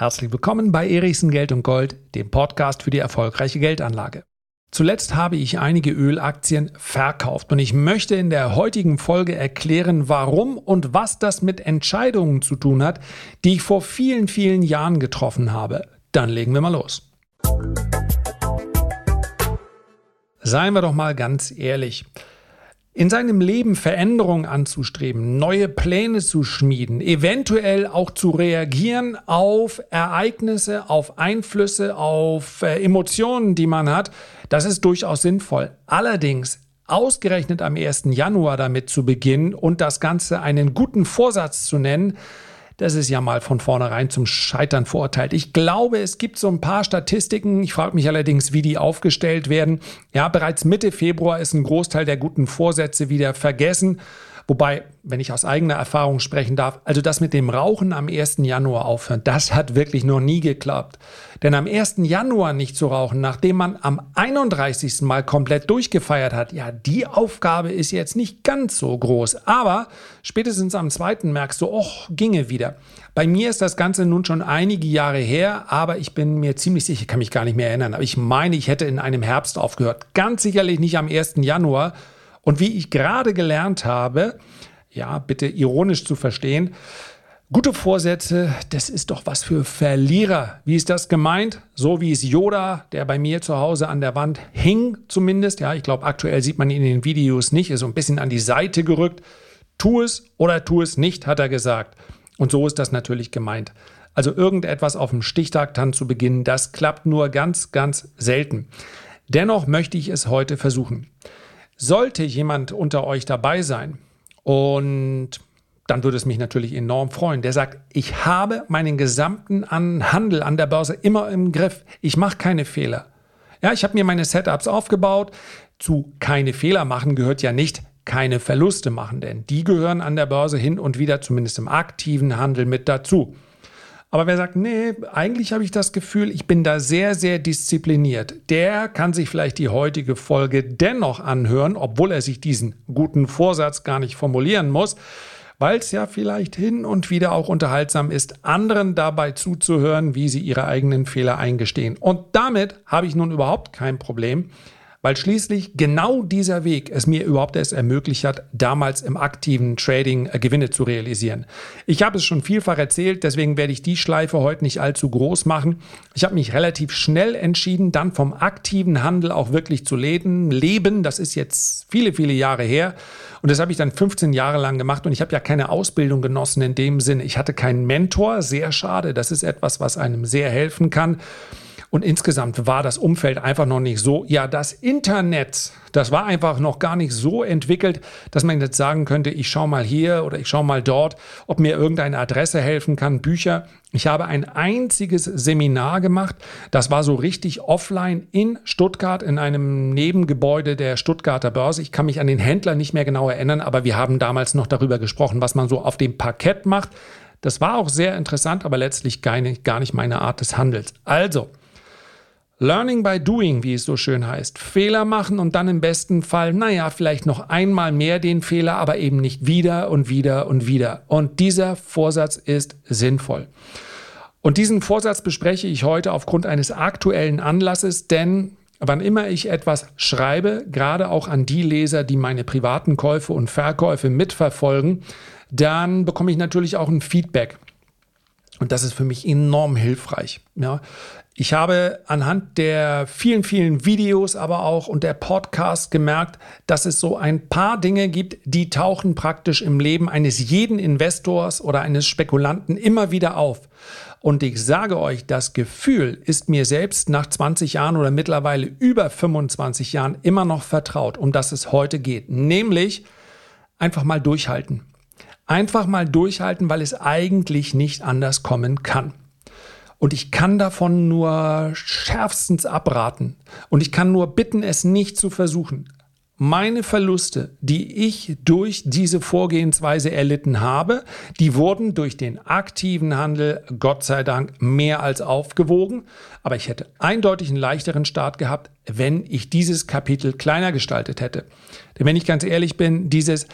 Herzlich willkommen bei Erichsen Geld und Gold, dem Podcast für die erfolgreiche Geldanlage. Zuletzt habe ich einige Ölaktien verkauft und ich möchte in der heutigen Folge erklären, warum und was das mit Entscheidungen zu tun hat, die ich vor vielen, vielen Jahren getroffen habe. Dann legen wir mal los. Seien wir doch mal ganz ehrlich in seinem Leben Veränderungen anzustreben, neue Pläne zu schmieden, eventuell auch zu reagieren auf Ereignisse, auf Einflüsse, auf äh, Emotionen, die man hat, das ist durchaus sinnvoll. Allerdings ausgerechnet am 1. Januar damit zu beginnen und das Ganze einen guten Vorsatz zu nennen, das ist ja mal von vornherein zum Scheitern verurteilt. Ich glaube, es gibt so ein paar Statistiken. Ich frage mich allerdings, wie die aufgestellt werden. Ja, bereits Mitte Februar ist ein Großteil der guten Vorsätze wieder vergessen. Wobei, wenn ich aus eigener Erfahrung sprechen darf, also das mit dem Rauchen am 1. Januar aufhören, das hat wirklich noch nie geklappt. Denn am 1. Januar nicht zu rauchen, nachdem man am 31. Mal komplett durchgefeiert hat, ja, die Aufgabe ist jetzt nicht ganz so groß. Aber spätestens am 2. merkst du, och, ginge wieder. Bei mir ist das Ganze nun schon einige Jahre her, aber ich bin mir ziemlich sicher, ich kann mich gar nicht mehr erinnern, aber ich meine, ich hätte in einem Herbst aufgehört. Ganz sicherlich nicht am 1. Januar. Und wie ich gerade gelernt habe, ja, bitte ironisch zu verstehen, gute Vorsätze, das ist doch was für Verlierer. Wie ist das gemeint? So wie es Yoda, der bei mir zu Hause an der Wand hing zumindest, ja, ich glaube aktuell sieht man ihn in den Videos nicht, ist so ein bisschen an die Seite gerückt. Tu es oder tu es nicht, hat er gesagt. Und so ist das natürlich gemeint. Also irgendetwas auf dem Stichtag dann zu beginnen, das klappt nur ganz, ganz selten. Dennoch möchte ich es heute versuchen. Sollte jemand unter euch dabei sein und dann würde es mich natürlich enorm freuen. Der sagt, ich habe meinen gesamten Handel an der Börse immer im Griff. Ich mache keine Fehler. Ja, ich habe mir meine Setups aufgebaut. Zu keine Fehler machen gehört ja nicht keine Verluste machen, denn die gehören an der Börse hin und wieder zumindest im aktiven Handel mit dazu. Aber wer sagt, nee, eigentlich habe ich das Gefühl, ich bin da sehr, sehr diszipliniert, der kann sich vielleicht die heutige Folge dennoch anhören, obwohl er sich diesen guten Vorsatz gar nicht formulieren muss, weil es ja vielleicht hin und wieder auch unterhaltsam ist, anderen dabei zuzuhören, wie sie ihre eigenen Fehler eingestehen. Und damit habe ich nun überhaupt kein Problem, weil schließlich genau dieser Weg es mir überhaupt erst ermöglicht hat, damals im aktiven Trading äh, Gewinne zu realisieren. Ich habe es schon vielfach erzählt, deswegen werde ich die Schleife heute nicht allzu groß machen. Ich habe mich relativ schnell entschieden, dann vom aktiven Handel auch wirklich zu leben. Leben, das ist jetzt viele, viele Jahre her. Und das habe ich dann 15 Jahre lang gemacht und ich habe ja keine Ausbildung genossen in dem Sinne. Ich hatte keinen Mentor, sehr schade. Das ist etwas, was einem sehr helfen kann. Und insgesamt war das Umfeld einfach noch nicht so. Ja, das Internet, das war einfach noch gar nicht so entwickelt, dass man jetzt sagen könnte, ich schaue mal hier oder ich schaue mal dort, ob mir irgendeine Adresse helfen kann, Bücher. Ich habe ein einziges Seminar gemacht. Das war so richtig offline in Stuttgart in einem Nebengebäude der Stuttgarter Börse. Ich kann mich an den Händler nicht mehr genau erinnern, aber wir haben damals noch darüber gesprochen, was man so auf dem Parkett macht. Das war auch sehr interessant, aber letztlich gar nicht, gar nicht meine Art des Handels. Also, Learning by doing, wie es so schön heißt. Fehler machen und dann im besten Fall, naja, vielleicht noch einmal mehr den Fehler, aber eben nicht wieder und wieder und wieder. Und dieser Vorsatz ist sinnvoll. Und diesen Vorsatz bespreche ich heute aufgrund eines aktuellen Anlasses, denn wann immer ich etwas schreibe, gerade auch an die Leser, die meine privaten Käufe und Verkäufe mitverfolgen, dann bekomme ich natürlich auch ein Feedback. Und das ist für mich enorm hilfreich. Ja. Ich habe anhand der vielen, vielen Videos, aber auch und der Podcasts gemerkt, dass es so ein paar Dinge gibt, die tauchen praktisch im Leben eines jeden Investors oder eines Spekulanten immer wieder auf. Und ich sage euch, das Gefühl ist mir selbst nach 20 Jahren oder mittlerweile über 25 Jahren immer noch vertraut, um das es heute geht. Nämlich einfach mal durchhalten. Einfach mal durchhalten, weil es eigentlich nicht anders kommen kann. Und ich kann davon nur schärfstens abraten. Und ich kann nur bitten, es nicht zu versuchen. Meine Verluste, die ich durch diese Vorgehensweise erlitten habe, die wurden durch den aktiven Handel Gott sei Dank mehr als aufgewogen. Aber ich hätte eindeutig einen leichteren Start gehabt, wenn ich dieses Kapitel kleiner gestaltet hätte. Denn wenn ich ganz ehrlich bin, dieses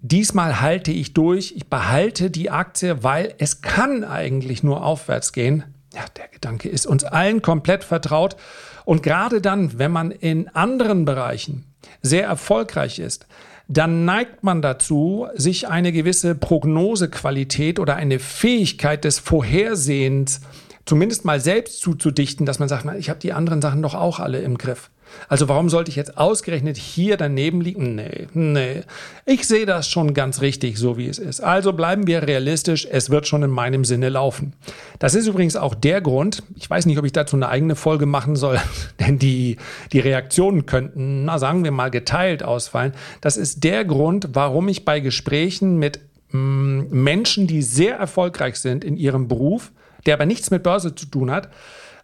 diesmal halte ich durch, ich behalte die Aktie, weil es kann eigentlich nur aufwärts gehen. Ja, der Gedanke ist uns allen komplett vertraut. Und gerade dann, wenn man in anderen Bereichen sehr erfolgreich ist, dann neigt man dazu, sich eine gewisse Prognosequalität oder eine Fähigkeit des Vorhersehens zumindest mal selbst zuzudichten, dass man sagt, ich habe die anderen Sachen doch auch alle im Griff. Also warum sollte ich jetzt ausgerechnet hier daneben liegen? Nee, nee. Ich sehe das schon ganz richtig, so wie es ist. Also bleiben wir realistisch, es wird schon in meinem Sinne laufen. Das ist übrigens auch der Grund, ich weiß nicht, ob ich dazu eine eigene Folge machen soll, denn die, die Reaktionen könnten, na sagen wir mal, geteilt ausfallen. Das ist der Grund, warum ich bei Gesprächen mit mm, Menschen, die sehr erfolgreich sind in ihrem Beruf, der aber nichts mit Börse zu tun hat,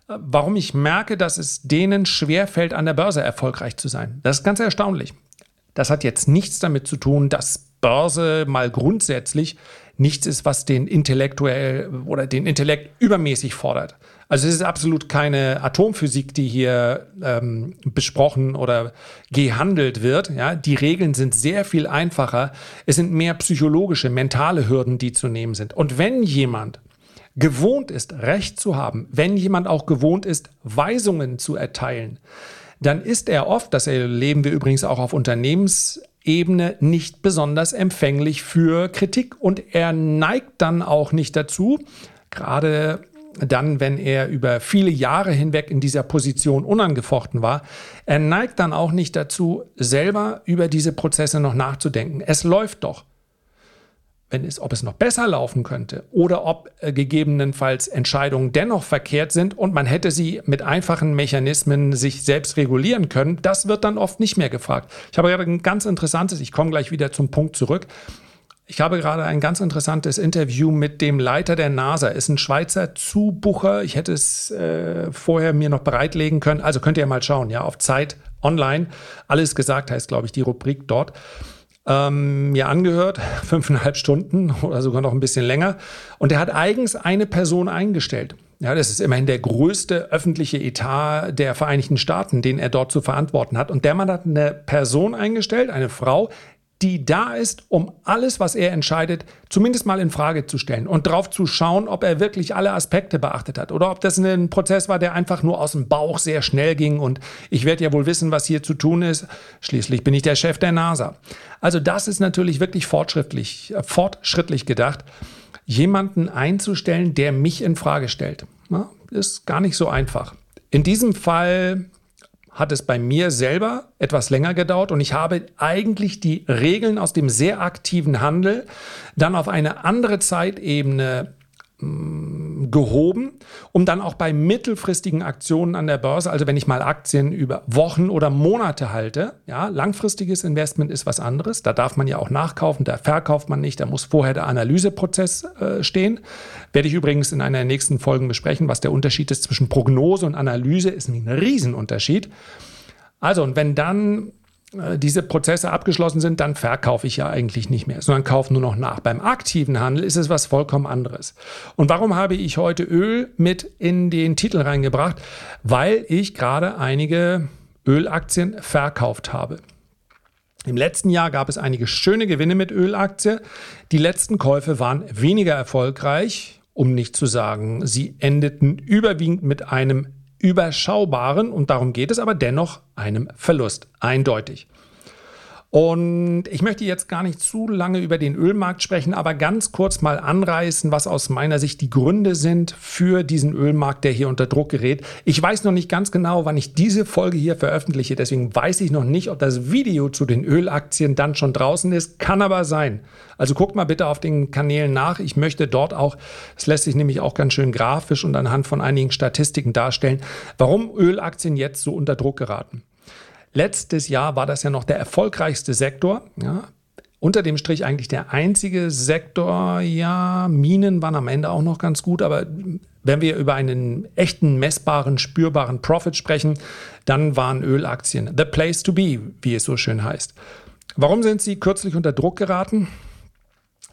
warum ich merke, dass es denen schwerfällt, an der Börse erfolgreich zu sein. Das ist ganz erstaunlich. Das hat jetzt nichts damit zu tun, dass Börse mal grundsätzlich nichts ist, was den intellektuell oder den Intellekt übermäßig fordert. Also es ist absolut keine Atomphysik, die hier ähm, besprochen oder gehandelt wird. Ja, die Regeln sind sehr viel einfacher. Es sind mehr psychologische, mentale Hürden, die zu nehmen sind. Und wenn jemand gewohnt ist, Recht zu haben, wenn jemand auch gewohnt ist, Weisungen zu erteilen, dann ist er oft, das erleben wir übrigens auch auf Unternehmensebene, nicht besonders empfänglich für Kritik und er neigt dann auch nicht dazu, gerade dann, wenn er über viele Jahre hinweg in dieser Position unangefochten war, er neigt dann auch nicht dazu, selber über diese Prozesse noch nachzudenken. Es läuft doch wenn es, ob es noch besser laufen könnte oder ob äh, gegebenenfalls Entscheidungen dennoch verkehrt sind und man hätte sie mit einfachen Mechanismen sich selbst regulieren können, das wird dann oft nicht mehr gefragt. Ich habe gerade ein ganz interessantes, ich komme gleich wieder zum Punkt zurück. Ich habe gerade ein ganz interessantes Interview mit dem Leiter der NASA. Ist ein Schweizer Zubucher. Ich hätte es äh, vorher mir noch bereitlegen können. Also könnt ihr mal schauen, ja, auf Zeit online. Alles gesagt heißt, glaube ich, die Rubrik dort ähm, mir angehört, fünfeinhalb Stunden oder sogar noch ein bisschen länger. Und er hat eigens eine Person eingestellt. Ja, das ist immerhin der größte öffentliche Etat der Vereinigten Staaten, den er dort zu verantworten hat. Und der Mann hat eine Person eingestellt, eine Frau, die da ist, um alles, was er entscheidet, zumindest mal in Frage zu stellen und drauf zu schauen, ob er wirklich alle Aspekte beachtet hat oder ob das ein Prozess war, der einfach nur aus dem Bauch sehr schnell ging und ich werde ja wohl wissen, was hier zu tun ist. Schließlich bin ich der Chef der NASA. Also das ist natürlich wirklich fortschrittlich, äh, fortschrittlich gedacht, jemanden einzustellen, der mich in Frage stellt. Ja, ist gar nicht so einfach. In diesem Fall hat es bei mir selber etwas länger gedauert und ich habe eigentlich die Regeln aus dem sehr aktiven Handel dann auf eine andere Zeitebene Mm, gehoben, um dann auch bei mittelfristigen Aktionen an der Börse, also wenn ich mal Aktien über Wochen oder Monate halte, ja, langfristiges Investment ist was anderes, da darf man ja auch nachkaufen, da verkauft man nicht, da muss vorher der Analyseprozess äh, stehen. Werde ich übrigens in einer der nächsten Folgen besprechen, was der Unterschied ist zwischen Prognose und Analyse, ist ein Riesenunterschied. Also, und wenn dann diese Prozesse abgeschlossen sind, dann verkaufe ich ja eigentlich nicht mehr, sondern kaufe nur noch nach. Beim aktiven Handel ist es was vollkommen anderes. Und warum habe ich heute Öl mit in den Titel reingebracht? Weil ich gerade einige Ölaktien verkauft habe. Im letzten Jahr gab es einige schöne Gewinne mit Ölaktie. Die letzten Käufe waren weniger erfolgreich, um nicht zu sagen, sie endeten überwiegend mit einem überschaubaren, und darum geht es aber dennoch, einem Verlust. Eindeutig. Und ich möchte jetzt gar nicht zu lange über den Ölmarkt sprechen, aber ganz kurz mal anreißen, was aus meiner Sicht die Gründe sind für diesen Ölmarkt, der hier unter Druck gerät. Ich weiß noch nicht ganz genau, wann ich diese Folge hier veröffentliche, deswegen weiß ich noch nicht, ob das Video zu den Ölaktien dann schon draußen ist. Kann aber sein. Also guckt mal bitte auf den Kanälen nach. Ich möchte dort auch, es lässt sich nämlich auch ganz schön grafisch und anhand von einigen Statistiken darstellen, warum Ölaktien jetzt so unter Druck geraten. Letztes Jahr war das ja noch der erfolgreichste Sektor. Ja, unter dem Strich eigentlich der einzige Sektor. Ja, Minen waren am Ende auch noch ganz gut, aber wenn wir über einen echten, messbaren, spürbaren Profit sprechen, dann waren Ölaktien the place to be, wie es so schön heißt. Warum sind sie kürzlich unter Druck geraten?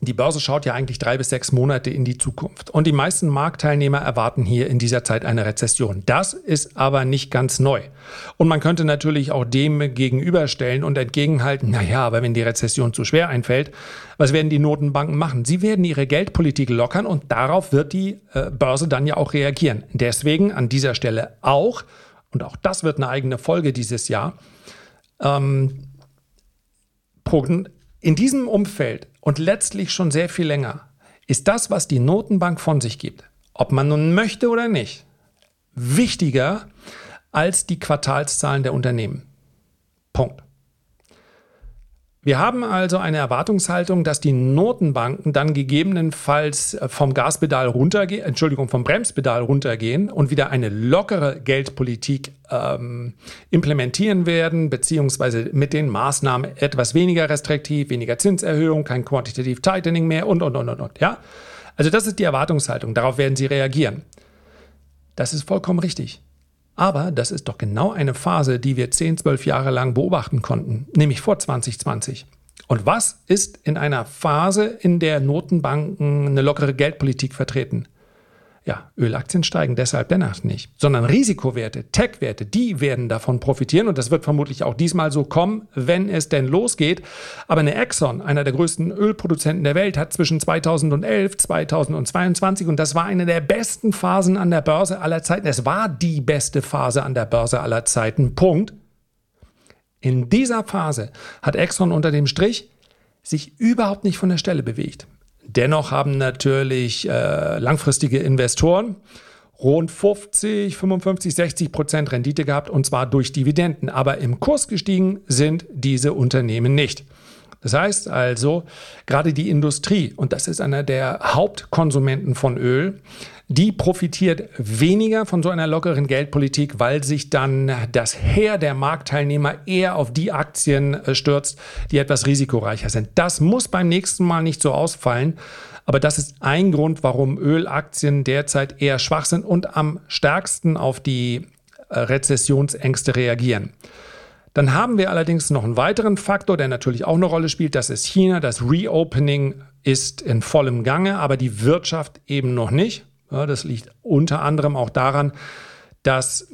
Die Börse schaut ja eigentlich drei bis sechs Monate in die Zukunft. Und die meisten Marktteilnehmer erwarten hier in dieser Zeit eine Rezession. Das ist aber nicht ganz neu. Und man könnte natürlich auch dem gegenüberstellen und entgegenhalten, naja, aber wenn die Rezession zu schwer einfällt, was werden die Notenbanken machen? Sie werden ihre Geldpolitik lockern und darauf wird die äh, Börse dann ja auch reagieren. Deswegen an dieser Stelle auch, und auch das wird eine eigene Folge dieses Jahr, ähm, in diesem Umfeld und letztlich schon sehr viel länger ist das, was die Notenbank von sich gibt, ob man nun möchte oder nicht, wichtiger als die Quartalszahlen der Unternehmen. Punkt. Wir haben also eine Erwartungshaltung, dass die Notenbanken dann gegebenenfalls äh, vom Gaspedal runtergehen, Entschuldigung, vom Bremspedal runtergehen und wieder eine lockere Geldpolitik ähm, implementieren werden, beziehungsweise mit den Maßnahmen etwas weniger restriktiv, weniger Zinserhöhung, kein Quantitative Tightening mehr und, und, und, und, und. Ja? Also das ist die Erwartungshaltung. Darauf werden sie reagieren. Das ist vollkommen richtig. Aber das ist doch genau eine Phase, die wir 10, 12 Jahre lang beobachten konnten, nämlich vor 2020. Und was ist in einer Phase, in der Notenbanken eine lockere Geldpolitik vertreten? Ja, Ölaktien steigen deshalb dennoch nicht, sondern Risikowerte, Tech-Werte, die werden davon profitieren und das wird vermutlich auch diesmal so kommen, wenn es denn losgeht. Aber eine Exxon, einer der größten Ölproduzenten der Welt, hat zwischen 2011, 2022 und das war eine der besten Phasen an der Börse aller Zeiten. Es war die beste Phase an der Börse aller Zeiten. Punkt. In dieser Phase hat Exxon unter dem Strich sich überhaupt nicht von der Stelle bewegt. Dennoch haben natürlich äh, langfristige Investoren rund 50, 55, 60 Prozent Rendite gehabt und zwar durch Dividenden. Aber im Kurs gestiegen sind diese Unternehmen nicht. Das heißt also, gerade die Industrie, und das ist einer der Hauptkonsumenten von Öl, die profitiert weniger von so einer lockeren Geldpolitik, weil sich dann das Heer der Marktteilnehmer eher auf die Aktien äh, stürzt, die etwas risikoreicher sind. Das muss beim nächsten Mal nicht so ausfallen. Aber das ist ein Grund, warum Ölaktien derzeit eher schwach sind und am stärksten auf die äh, Rezessionsängste reagieren. Dann haben wir allerdings noch einen weiteren Faktor, der natürlich auch eine Rolle spielt. Das ist China. Das Reopening ist in vollem Gange, aber die Wirtschaft eben noch nicht. Ja, das liegt unter anderem auch daran, dass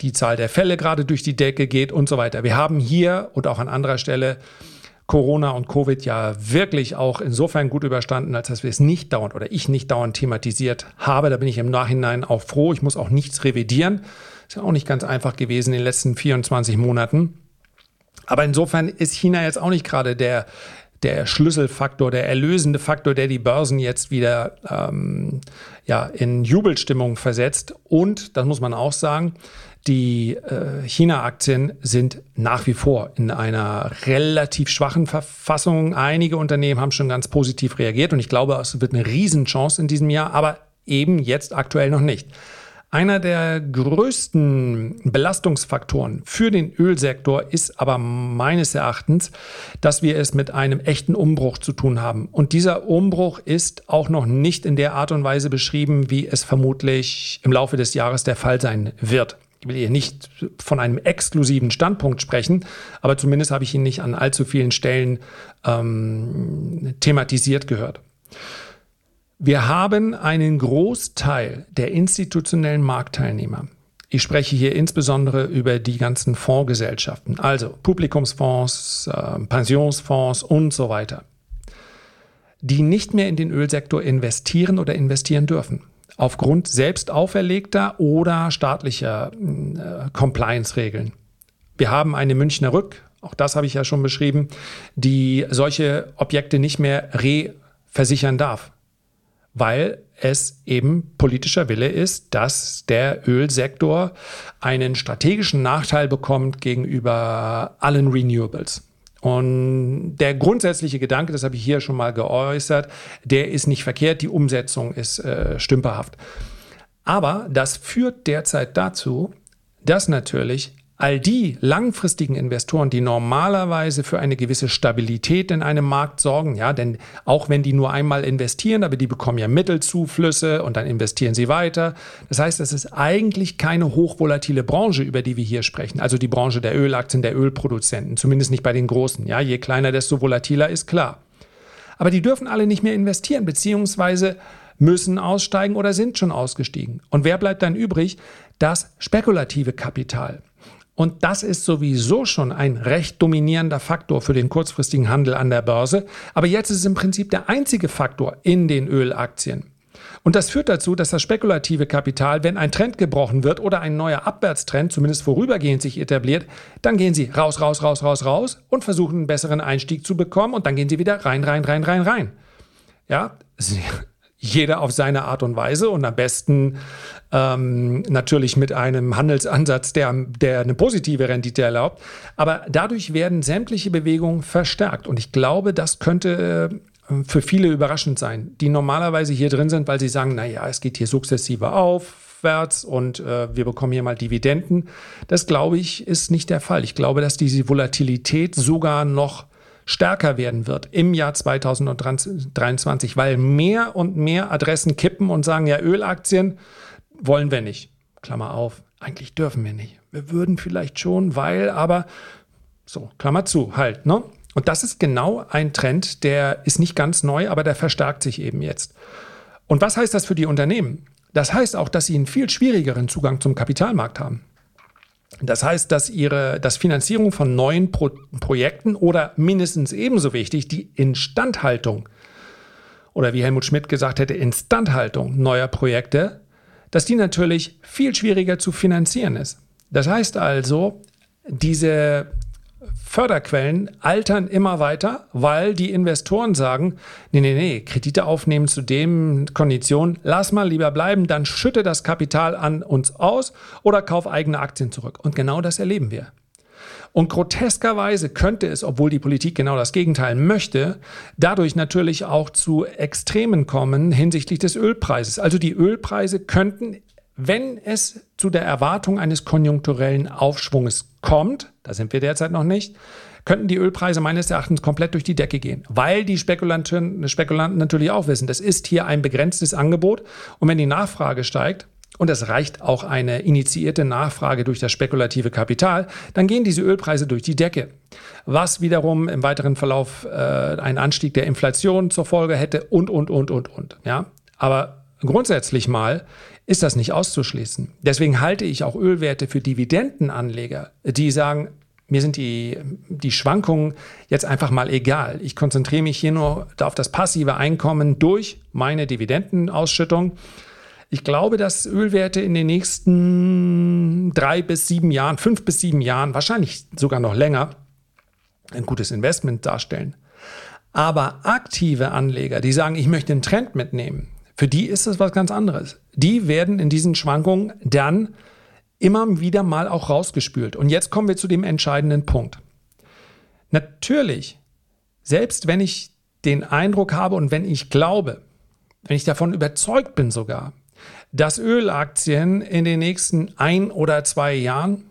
die Zahl der Fälle gerade durch die Decke geht und so weiter. Wir haben hier und auch an anderer Stelle Corona und Covid ja wirklich auch insofern gut überstanden, als dass wir es nicht dauernd oder ich nicht dauernd thematisiert habe. Da bin ich im Nachhinein auch froh. Ich muss auch nichts revidieren. Ist ja auch nicht ganz einfach gewesen in den letzten 24 Monaten. Aber insofern ist China jetzt auch nicht gerade der der Schlüsselfaktor, der erlösende Faktor, der die Börsen jetzt wieder ähm, ja, in Jubelstimmung versetzt. Und, das muss man auch sagen, die äh, China-Aktien sind nach wie vor in einer relativ schwachen Verfassung. Einige Unternehmen haben schon ganz positiv reagiert und ich glaube, es wird eine Riesenchance in diesem Jahr, aber eben jetzt aktuell noch nicht. Einer der größten Belastungsfaktoren für den Ölsektor ist aber meines Erachtens, dass wir es mit einem echten Umbruch zu tun haben. Und dieser Umbruch ist auch noch nicht in der Art und Weise beschrieben, wie es vermutlich im Laufe des Jahres der Fall sein wird. Ich will hier nicht von einem exklusiven Standpunkt sprechen, aber zumindest habe ich ihn nicht an allzu vielen Stellen ähm, thematisiert gehört. Wir haben einen Großteil der institutionellen Marktteilnehmer. Ich spreche hier insbesondere über die ganzen Fondsgesellschaften, also Publikumsfonds, äh, Pensionsfonds und so weiter, die nicht mehr in den Ölsektor investieren oder investieren dürfen. Aufgrund selbst auferlegter oder staatlicher äh, Compliance-Regeln. Wir haben eine Münchner Rück, auch das habe ich ja schon beschrieben, die solche Objekte nicht mehr reversichern darf weil es eben politischer Wille ist, dass der Ölsektor einen strategischen Nachteil bekommt gegenüber allen Renewables. Und der grundsätzliche Gedanke, das habe ich hier schon mal geäußert, der ist nicht verkehrt, die Umsetzung ist äh, stümperhaft. Aber das führt derzeit dazu, dass natürlich all die langfristigen Investoren, die normalerweise für eine gewisse Stabilität in einem Markt sorgen, ja, denn auch wenn die nur einmal investieren, aber die bekommen ja Mittelzuflüsse und dann investieren sie weiter. Das heißt, es ist eigentlich keine hochvolatile Branche, über die wir hier sprechen. Also die Branche der Ölaktien, der Ölproduzenten, zumindest nicht bei den großen. Ja, je kleiner, desto volatiler ist klar. Aber die dürfen alle nicht mehr investieren, beziehungsweise müssen aussteigen oder sind schon ausgestiegen. Und wer bleibt dann übrig? Das spekulative Kapital. Und das ist sowieso schon ein recht dominierender Faktor für den kurzfristigen Handel an der Börse. Aber jetzt ist es im Prinzip der einzige Faktor in den Ölaktien. Und das führt dazu, dass das spekulative Kapital, wenn ein Trend gebrochen wird oder ein neuer Abwärtstrend zumindest vorübergehend sich etabliert, dann gehen sie raus, raus, raus, raus, raus und versuchen einen besseren Einstieg zu bekommen und dann gehen sie wieder rein, rein, rein, rein, rein. Ja, jeder auf seine Art und Weise und am besten ähm, natürlich mit einem Handelsansatz, der, der eine positive Rendite erlaubt. Aber dadurch werden sämtliche Bewegungen verstärkt. Und ich glaube, das könnte äh, für viele überraschend sein, die normalerweise hier drin sind, weil sie sagen, naja, es geht hier sukzessive aufwärts und äh, wir bekommen hier mal Dividenden. Das glaube ich ist nicht der Fall. Ich glaube, dass diese Volatilität sogar noch stärker werden wird im Jahr 2023, weil mehr und mehr Adressen kippen und sagen, ja, Ölaktien wollen wir nicht. Klammer auf, eigentlich dürfen wir nicht. Wir würden vielleicht schon, weil, aber so, Klammer zu, halt, ne? Und das ist genau ein Trend, der ist nicht ganz neu, aber der verstärkt sich eben jetzt. Und was heißt das für die Unternehmen? Das heißt auch, dass sie einen viel schwierigeren Zugang zum Kapitalmarkt haben. Das heißt, dass ihre dass Finanzierung von neuen Pro Projekten oder mindestens ebenso wichtig die Instandhaltung oder wie Helmut Schmidt gesagt hätte, Instandhaltung neuer Projekte, dass die natürlich viel schwieriger zu finanzieren ist. Das heißt also, diese Förderquellen altern immer weiter, weil die Investoren sagen, nee, nee, nee, Kredite aufnehmen zu dem Kondition, lass mal lieber bleiben, dann schütte das Kapital an uns aus oder kauf eigene Aktien zurück. Und genau das erleben wir. Und groteskerweise könnte es, obwohl die Politik genau das Gegenteil möchte, dadurch natürlich auch zu Extremen kommen hinsichtlich des Ölpreises. Also die Ölpreise könnten wenn es zu der Erwartung eines konjunkturellen Aufschwunges kommt, da sind wir derzeit noch nicht, könnten die Ölpreise meines Erachtens komplett durch die Decke gehen, weil die Spekulanten, Spekulanten natürlich auch wissen, das ist hier ein begrenztes Angebot und wenn die Nachfrage steigt, und es reicht auch eine initiierte Nachfrage durch das spekulative Kapital, dann gehen diese Ölpreise durch die Decke. Was wiederum im weiteren Verlauf äh, einen Anstieg der Inflation zur Folge hätte und, und, und, und, und. Ja? Aber grundsätzlich mal ist das nicht auszuschließen. Deswegen halte ich auch Ölwerte für Dividendenanleger, die sagen, mir sind die, die Schwankungen jetzt einfach mal egal. Ich konzentriere mich hier nur auf das passive Einkommen durch meine Dividendenausschüttung. Ich glaube, dass Ölwerte in den nächsten drei bis sieben Jahren, fünf bis sieben Jahren, wahrscheinlich sogar noch länger, ein gutes Investment darstellen. Aber aktive Anleger, die sagen, ich möchte einen Trend mitnehmen, für die ist es was ganz anderes. Die werden in diesen Schwankungen dann immer wieder mal auch rausgespült. Und jetzt kommen wir zu dem entscheidenden Punkt. Natürlich, selbst wenn ich den Eindruck habe und wenn ich glaube, wenn ich davon überzeugt bin sogar, dass Ölaktien in den nächsten ein oder zwei Jahren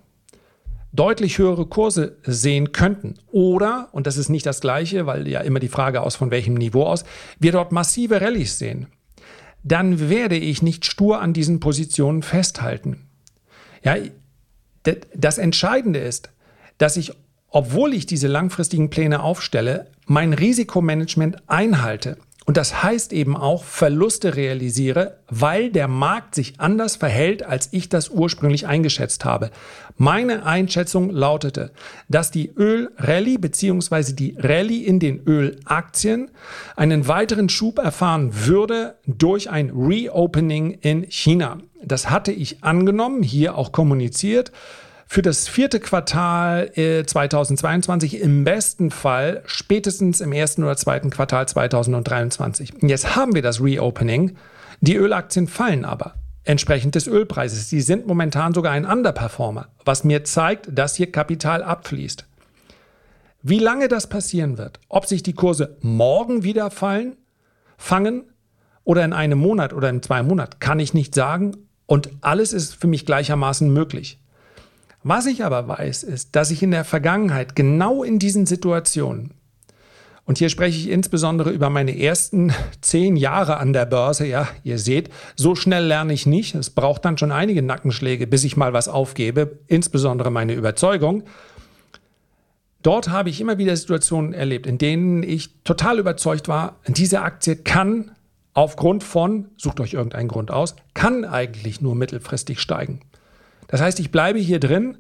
deutlich höhere Kurse sehen könnten. Oder, und das ist nicht das Gleiche, weil ja immer die Frage aus, von welchem Niveau aus, wir dort massive Rallyes sehen dann werde ich nicht stur an diesen Positionen festhalten. Ja, das Entscheidende ist, dass ich, obwohl ich diese langfristigen Pläne aufstelle, mein Risikomanagement einhalte. Und das heißt eben auch Verluste realisiere, weil der Markt sich anders verhält, als ich das ursprünglich eingeschätzt habe. Meine Einschätzung lautete, dass die Ölrallye bzw. die Rallye in den Ölaktien einen weiteren Schub erfahren würde durch ein Reopening in China. Das hatte ich angenommen, hier auch kommuniziert für das vierte Quartal 2022 äh, im besten Fall spätestens im ersten oder zweiten Quartal 2023. Jetzt haben wir das Reopening. Die Ölaktien fallen aber entsprechend des Ölpreises. Sie sind momentan sogar ein Underperformer, was mir zeigt, dass hier Kapital abfließt. Wie lange das passieren wird, ob sich die Kurse morgen wieder fallen, fangen oder in einem Monat oder in zwei Monaten, kann ich nicht sagen. Und alles ist für mich gleichermaßen möglich. Was ich aber weiß, ist, dass ich in der Vergangenheit genau in diesen Situationen, und hier spreche ich insbesondere über meine ersten zehn Jahre an der Börse. Ja, ihr seht, so schnell lerne ich nicht. Es braucht dann schon einige Nackenschläge, bis ich mal was aufgebe, insbesondere meine Überzeugung. Dort habe ich immer wieder Situationen erlebt, in denen ich total überzeugt war, diese Aktie kann aufgrund von, sucht euch irgendeinen Grund aus, kann eigentlich nur mittelfristig steigen. Das heißt, ich bleibe hier drin,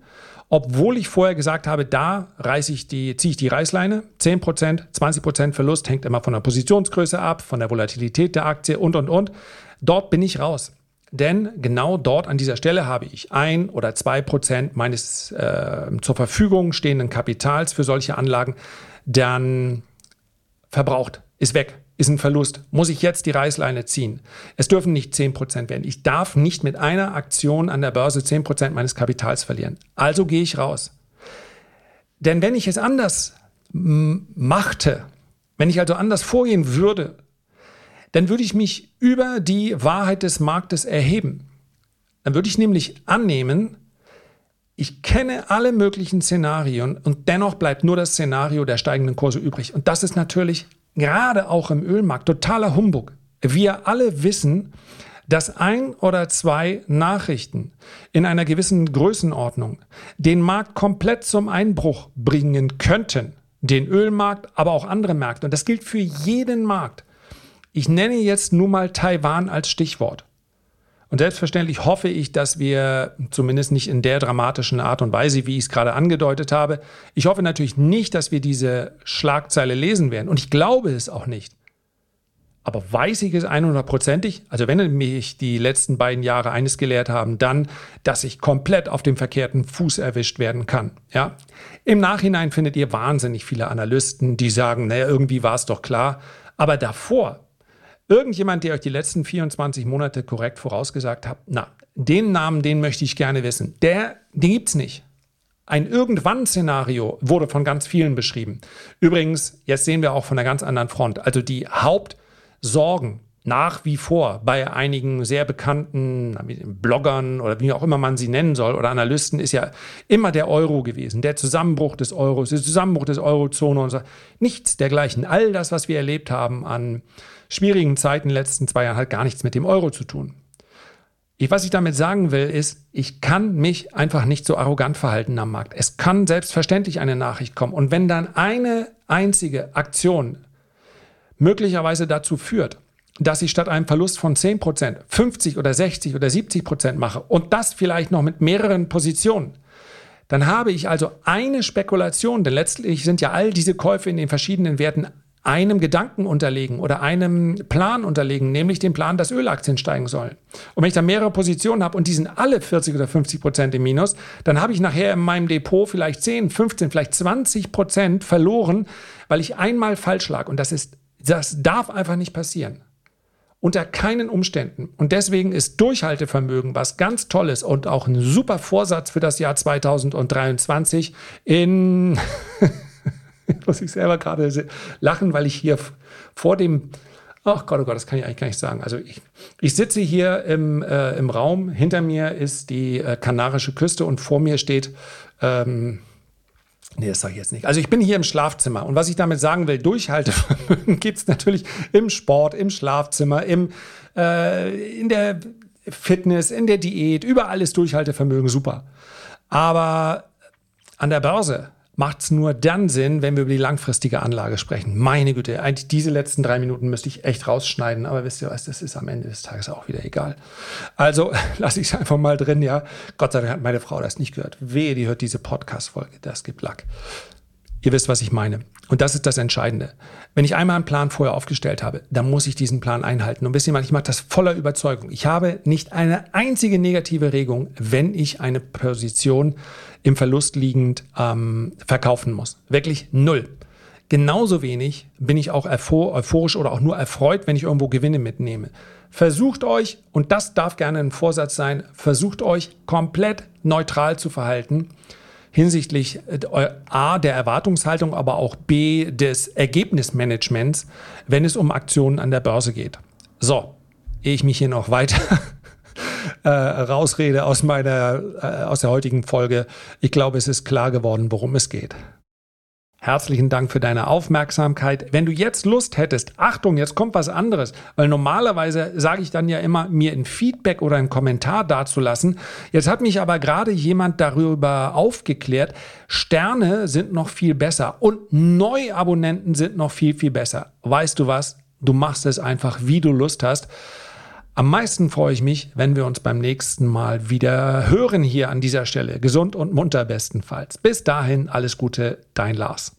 obwohl ich vorher gesagt habe, da reiße ich die, ziehe ich die Reißleine. 10%, 20% Verlust hängt immer von der Positionsgröße ab, von der Volatilität der Aktie und, und, und. Dort bin ich raus. Denn genau dort an dieser Stelle habe ich ein oder zwei Prozent meines äh, zur Verfügung stehenden Kapitals für solche Anlagen dann verbraucht, ist weg, ist ein Verlust. Muss ich jetzt die Reißleine ziehen? Es dürfen nicht zehn Prozent werden. Ich darf nicht mit einer Aktion an der Börse zehn Prozent meines Kapitals verlieren. Also gehe ich raus. Denn wenn ich es anders machte, wenn ich also anders vorgehen würde, dann würde ich mich über die Wahrheit des Marktes erheben. Dann würde ich nämlich annehmen, ich kenne alle möglichen Szenarien und dennoch bleibt nur das Szenario der steigenden Kurse übrig. Und das ist natürlich gerade auch im Ölmarkt totaler Humbug. Wir alle wissen, dass ein oder zwei Nachrichten in einer gewissen Größenordnung den Markt komplett zum Einbruch bringen könnten. Den Ölmarkt, aber auch andere Märkte. Und das gilt für jeden Markt. Ich nenne jetzt nur mal Taiwan als Stichwort. Und selbstverständlich hoffe ich, dass wir zumindest nicht in der dramatischen Art und Weise, wie ich es gerade angedeutet habe, ich hoffe natürlich nicht, dass wir diese Schlagzeile lesen werden. Und ich glaube es auch nicht. Aber weiß ich es 100%ig? Also wenn mich die letzten beiden Jahre eines gelehrt haben, dann, dass ich komplett auf dem verkehrten Fuß erwischt werden kann. Ja? Im Nachhinein findet ihr wahnsinnig viele Analysten, die sagen, naja, irgendwie war es doch klar. Aber davor, Irgendjemand, der euch die letzten 24 Monate korrekt vorausgesagt hat, na, den Namen, den möchte ich gerne wissen. Der, den gibt's nicht. Ein Irgendwann-Szenario wurde von ganz vielen beschrieben. Übrigens, jetzt sehen wir auch von einer ganz anderen Front. Also die Hauptsorgen nach wie vor bei einigen sehr bekannten Bloggern oder wie auch immer man sie nennen soll oder Analysten ist ja immer der Euro gewesen, der Zusammenbruch des Euros, der Zusammenbruch des Eurozone und so. Nichts dergleichen. All das, was wir erlebt haben an schwierigen Zeiten in den letzten zwei Jahren hat gar nichts mit dem Euro zu tun. Ich, was ich damit sagen will, ist, ich kann mich einfach nicht so arrogant verhalten am Markt. Es kann selbstverständlich eine Nachricht kommen. Und wenn dann eine einzige Aktion möglicherweise dazu führt, dass ich statt einem Verlust von 10% 50 oder 60 oder 70% mache und das vielleicht noch mit mehreren Positionen, dann habe ich also eine Spekulation, denn letztlich sind ja all diese Käufe in den verschiedenen Werten einem Gedanken unterlegen oder einem Plan unterlegen, nämlich dem Plan, dass Ölaktien steigen sollen. Und wenn ich da mehrere Positionen habe und die sind alle 40 oder 50 Prozent im Minus, dann habe ich nachher in meinem Depot vielleicht 10, 15, vielleicht 20 Prozent verloren, weil ich einmal falsch lag. Und das ist, das darf einfach nicht passieren. Unter keinen Umständen. Und deswegen ist Durchhaltevermögen was ganz Tolles und auch ein super Vorsatz für das Jahr 2023 in muss ich selber gerade lachen, weil ich hier vor dem, ach Gott, oh Gott, das kann ich eigentlich gar nicht sagen. Also ich, ich sitze hier im, äh, im Raum, hinter mir ist die äh, Kanarische Küste und vor mir steht, ähm, Nee, das sage ich jetzt nicht. Also ich bin hier im Schlafzimmer und was ich damit sagen will, Durchhaltevermögen gibt es natürlich im Sport, im Schlafzimmer, im, äh, in der Fitness, in der Diät, überall ist Durchhaltevermögen super. Aber an der Börse macht es nur dann Sinn, wenn wir über die langfristige Anlage sprechen. Meine Güte, eigentlich diese letzten drei Minuten müsste ich echt rausschneiden, aber wisst ihr was, das ist am Ende des Tages auch wieder egal. Also lasse ich es einfach mal drin, ja. Gott sei Dank hat meine Frau das nicht gehört. Wehe, die hört diese Podcast-Folge, das gibt Lack. Ihr wisst, was ich meine. Und das ist das Entscheidende. Wenn ich einmal einen Plan vorher aufgestellt habe, dann muss ich diesen Plan einhalten. Und wisst ihr ich mache das voller Überzeugung. Ich habe nicht eine einzige negative Regung, wenn ich eine Position im Verlust liegend ähm, verkaufen muss. Wirklich null. Genauso wenig bin ich auch euphorisch oder auch nur erfreut, wenn ich irgendwo Gewinne mitnehme. Versucht euch, und das darf gerne ein Vorsatz sein, versucht euch komplett neutral zu verhalten hinsichtlich äh, A der Erwartungshaltung, aber auch B des Ergebnismanagements, wenn es um Aktionen an der Börse geht. So, ehe ich mich hier noch weiter äh, rausrede aus meiner, äh, aus der heutigen Folge. Ich glaube, es ist klar geworden, worum es geht. Herzlichen Dank für deine Aufmerksamkeit. Wenn du jetzt Lust hättest, Achtung, jetzt kommt was anderes, weil normalerweise sage ich dann ja immer, mir ein Feedback oder einen Kommentar dazulassen. Jetzt hat mich aber gerade jemand darüber aufgeklärt, Sterne sind noch viel besser und Neuabonnenten sind noch viel, viel besser. Weißt du was? Du machst es einfach, wie du Lust hast. Am meisten freue ich mich, wenn wir uns beim nächsten Mal wieder hören hier an dieser Stelle. Gesund und munter bestenfalls. Bis dahin, alles Gute, dein Lars.